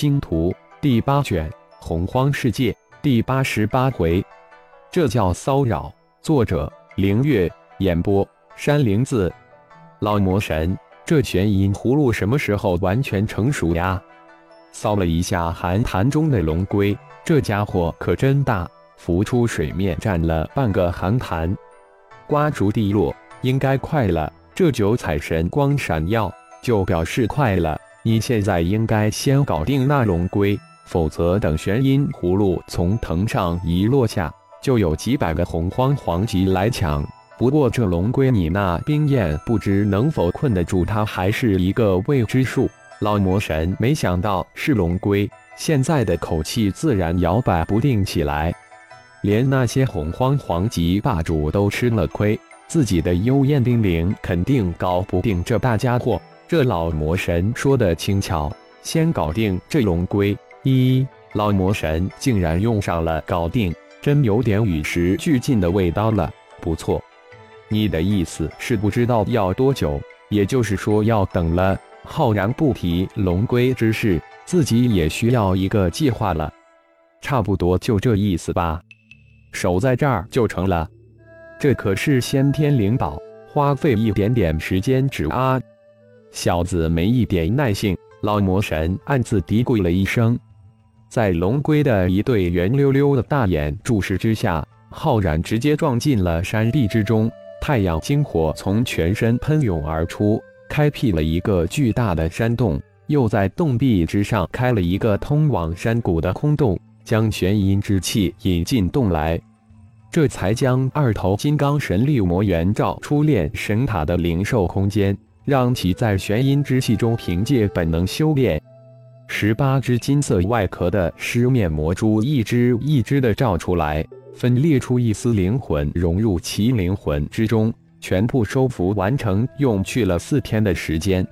星图》第八卷《洪荒世界》第八十八回，这叫骚扰。作者：凌月，演播：山灵子。老魔神，这玄阴葫芦什么时候完全成熟呀？扫了一下寒潭中的龙龟，这家伙可真大，浮出水面占了半个寒潭。瓜竹地落，应该快了。这九彩神光闪耀，就表示快了。你现在应该先搞定那龙龟，否则等玄阴葫芦从藤上一落下，就有几百个洪荒皇级来抢。不过这龙龟，你那冰焰不知能否困得住它，还是一个未知数。老魔神没想到是龙龟，现在的口气自然摇摆不定起来。连那些洪荒皇级霸主都吃了亏。自己的幽燕冰灵肯定搞不定这大家伙。这老魔神说的轻巧，先搞定这龙龟。一老魔神竟然用上了“搞定”，真有点与时俱进的味道了。不错，你的意思是不知道要多久，也就是说要等了。浩然不提龙龟之事，自己也需要一个计划了。差不多就这意思吧，守在这儿就成了。这可是先天灵宝，花费一点点时间止啊！小子没一点耐性。老魔神暗自嘀咕了一声。在龙龟的一对圆溜溜的大眼注视之下，浩然直接撞进了山壁之中。太阳精火从全身喷涌而出，开辟了一个巨大的山洞，又在洞壁之上开了一个通往山谷的空洞，将玄阴之气引进洞来。这才将二头金刚神力魔元照出炼神塔的灵兽空间，让其在玄阴之气中凭借本能修炼。十八只金色外壳的狮面魔珠一只一只的照出来，分裂出一丝灵魂融入其灵魂之中，全部收服完成，用去了四天的时间。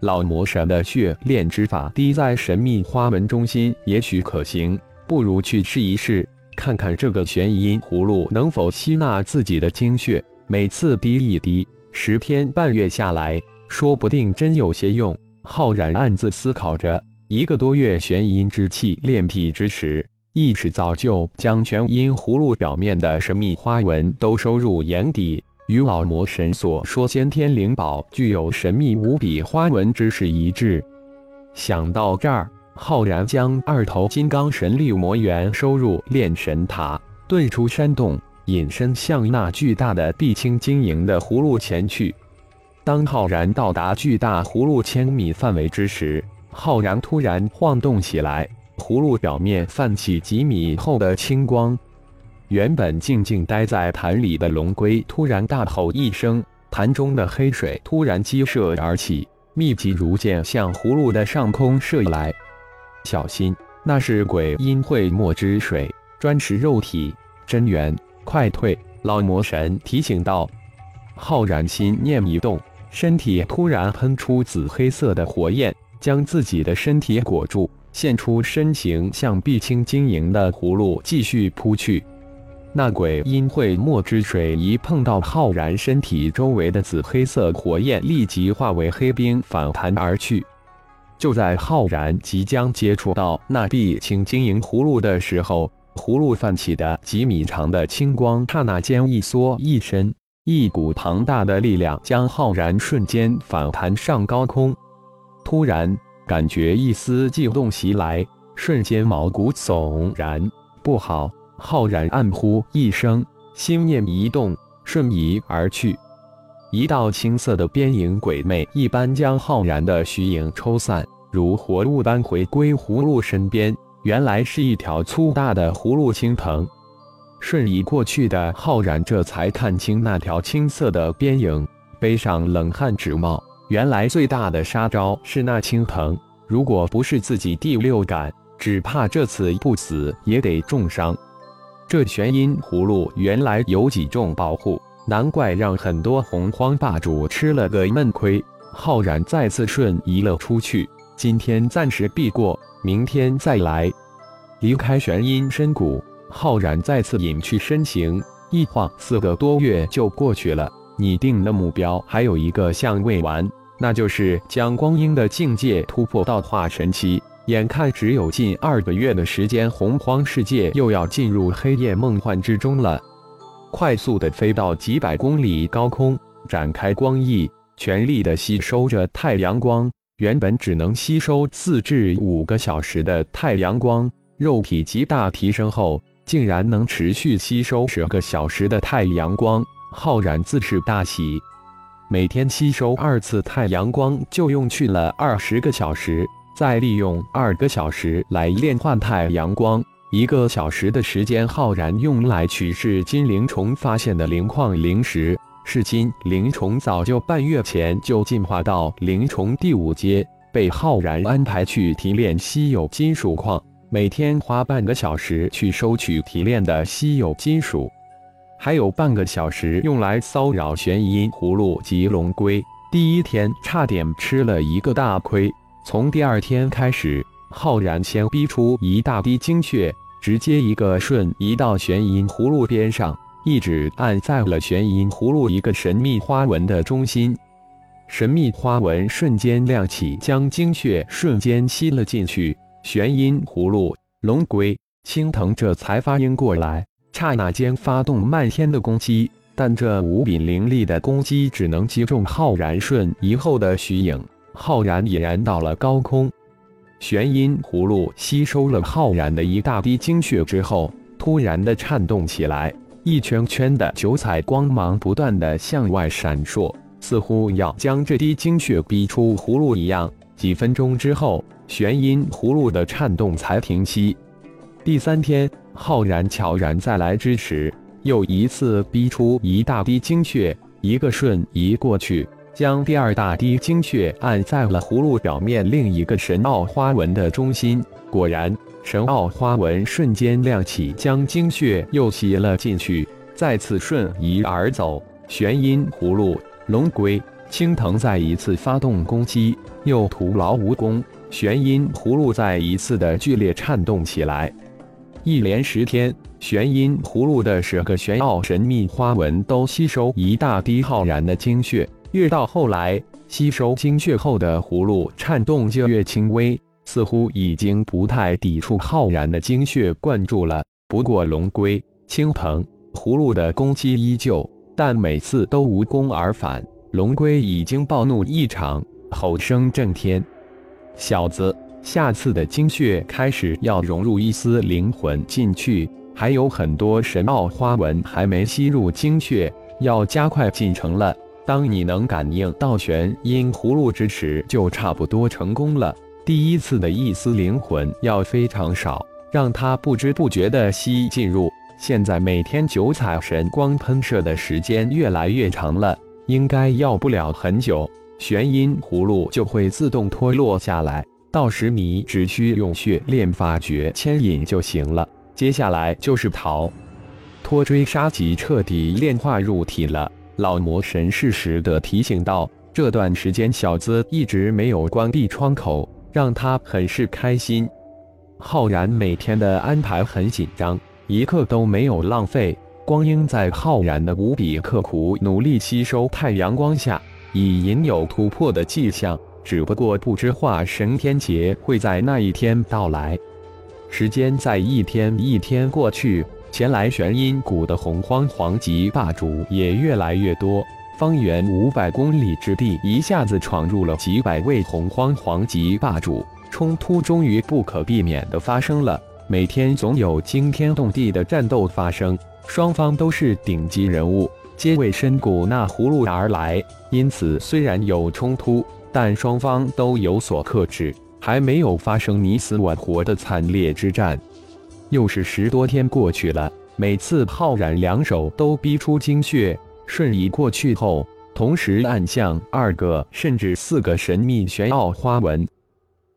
老魔神的血炼之法滴在神秘花纹中心，也许可行，不如去试一试。看看这个玄阴葫芦能否吸纳自己的精血，每次滴一滴，十天半月下来，说不定真有些用。浩然暗自思考着，一个多月玄阴之气炼体之时，意识早就将玄阴葫芦表面的神秘花纹都收入眼底，与老魔神所说先天灵宝具有神秘无比花纹之事一致。想到这儿。浩然将二头金刚神力魔元收入炼神塔，遁出山洞，隐身向那巨大的碧青晶莹的葫芦前去。当浩然到达巨大葫芦千米范围之时，浩然突然晃动起来，葫芦表面泛起几米厚的青光。原本静静待在潭里的龙龟突然大吼一声，潭中的黑水突然激射而起，密集如箭向葫芦的上空射来。小心，那是鬼阴会墨之水，专食肉体真元，快退！老魔神提醒道。浩然心念一动，身体突然喷出紫黑色的火焰，将自己的身体裹住，现出身形，向碧青晶莹的葫芦继续扑去。那鬼阴会墨之水一碰到浩然身体周围的紫黑色火焰，立即化为黑冰，反弹而去。就在浩然即将接触到那碧青晶莹葫芦的时候，葫芦泛起的几米长的青光刹那间一缩一伸，一股庞大的力量将浩然瞬间反弹上高空。突然感觉一丝悸动袭来，瞬间毛骨悚然，不好！浩然暗呼一声，心念一动，瞬移而去。一道青色的边影鬼魅一般将浩然的虚影抽散，如活物般回归葫芦身边。原来是一条粗大的葫芦青藤。瞬移过去的浩然这才看清那条青色的边影，背上冷汗直冒。原来最大的杀招是那青藤，如果不是自己第六感，只怕这次不死也得重伤。这玄阴葫芦原来有几重保护。难怪让很多洪荒霸主吃了个闷亏。浩然再次瞬移了出去，今天暂时避过，明天再来。离开玄阴深谷，浩然再次隐去身形，一晃四个多月就过去了。拟定的目标还有一个项未完，那就是将光阴的境界突破到化神期。眼看只有近二个月的时间，洪荒世界又要进入黑夜梦幻之中了。快速的飞到几百公里高空，展开光翼，全力的吸收着太阳光。原本只能吸收四至五个小时的太阳光，肉体极大提升后，竟然能持续吸收十个小时的太阳光。浩然自是大喜，每天吸收二次太阳光就用去了二十个小时。再利用二个小时来炼化太阳光，一个小时的时间，浩然用来取是金灵虫发现的灵矿灵石。是金灵虫早就半月前就进化到灵虫第五阶，被浩然安排去提炼稀有金属矿，每天花半个小时去收取提炼的稀有金属，还有半个小时用来骚扰玄阴葫芦及龙龟。第一天差点吃了一个大亏。从第二天开始，浩然先逼出一大滴精血，直接一个瞬移到玄阴葫芦边上，一指按在了玄阴葫芦一个神秘花纹的中心。神秘花纹瞬间亮起，将精血瞬间吸了进去。玄阴葫芦、龙龟、青藤这才发应过来，刹那间发动漫天的攻击，但这无比凌厉的攻击只能击中浩然瞬移后的虚影。浩然已然到了高空，玄阴葫芦吸收了浩然的一大滴精血之后，突然的颤动起来，一圈圈的九彩光芒不断的向外闪烁，似乎要将这滴精血逼出葫芦一样。几分钟之后，玄阴葫芦的颤动才停息。第三天，浩然悄然再来之时，又一次逼出一大滴精血，一个瞬移过去。将第二大滴精血按在了葫芦表面另一个神奥花纹的中心，果然，神奥花纹瞬间亮起，将精血又吸了进去，再次瞬移而走。玄阴葫芦、龙龟、青藤再一次发动攻击，又徒劳无功。玄阴葫芦再一次的剧烈颤动起来。一连十天，玄阴葫芦的十个玄奥神秘花纹都吸收一大滴浩然的精血。越到后来，吸收精血后的葫芦颤动就越轻微，似乎已经不太抵触浩然的精血灌注了。不过龙龟、青藤、葫芦的攻击依旧，但每次都无功而返。龙龟已经暴怒异常，吼声震天：“小子，下次的精血开始要融入一丝灵魂进去，还有很多神奥花纹还没吸入精血，要加快进程了。”当你能感应到玄阴葫芦之时，就差不多成功了。第一次的一丝灵魂要非常少，让他不知不觉的吸进入。现在每天九彩神光喷射的时间越来越长了，应该要不了很久，玄阴葫芦就会自动脱落下来。到时你只需用血炼法诀牵引就行了。接下来就是逃脱追杀及彻底炼化入体了。老魔神适时的提醒道：“这段时间，小子一直没有关闭窗口，让他很是开心。”浩然每天的安排很紧张，一刻都没有浪费。光阴在浩然的无比刻苦努力吸收太阳光下，已隐有突破的迹象。只不过不知化神天劫会在那一天到来。时间在一天一天过去。前来玄阴谷的洪荒皇级霸主也越来越多，方圆五百公里之地一下子闯入了几百位洪荒皇级霸主，冲突终于不可避免地发生了。每天总有惊天动地的战斗发生，双方都是顶级人物，皆为深谷那葫芦而来，因此虽然有冲突，但双方都有所克制，还没有发生你死我活的惨烈之战。又是十多天过去了，每次浩然两手都逼出精血，瞬移过去后，同时按向二个甚至四个神秘玄奥花纹。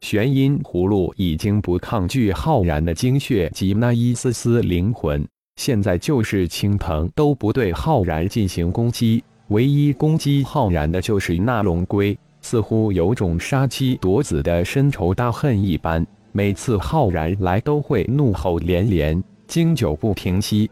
玄阴葫芦已经不抗拒浩然的精血及那一丝丝灵魂，现在就是青藤都不对浩然进行攻击，唯一攻击浩然的就是那龙龟，似乎有种杀妻夺子的深仇大恨一般。每次浩然来，都会怒吼连连，经久不平息。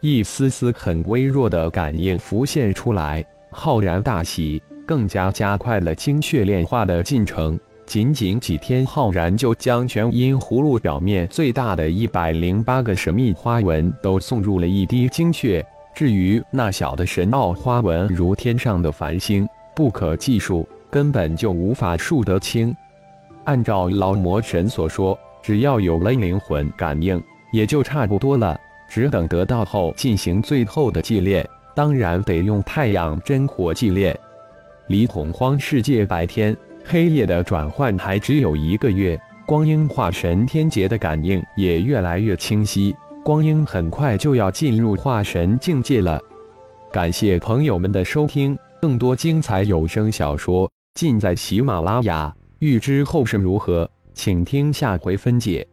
一丝丝很微弱的感应浮现出来，浩然大喜，更加加快了精血炼化的进程。仅仅几天，浩然就将全阴葫芦表面最大的一百零八个神秘花纹都送入了一滴精血。至于那小的神奥花纹，如天上的繁星，不可计数，根本就无法数得清。按照老魔神所说，只要有了灵魂感应，也就差不多了。只等得到后进行最后的祭炼，当然得用太阳真火祭炼。离洪荒世界白天。黑夜的转换还只有一个月，光阴化神天劫的感应也越来越清晰。光阴很快就要进入化神境界了。感谢朋友们的收听，更多精彩有声小说尽在喜马拉雅。欲知后事如何，请听下回分解。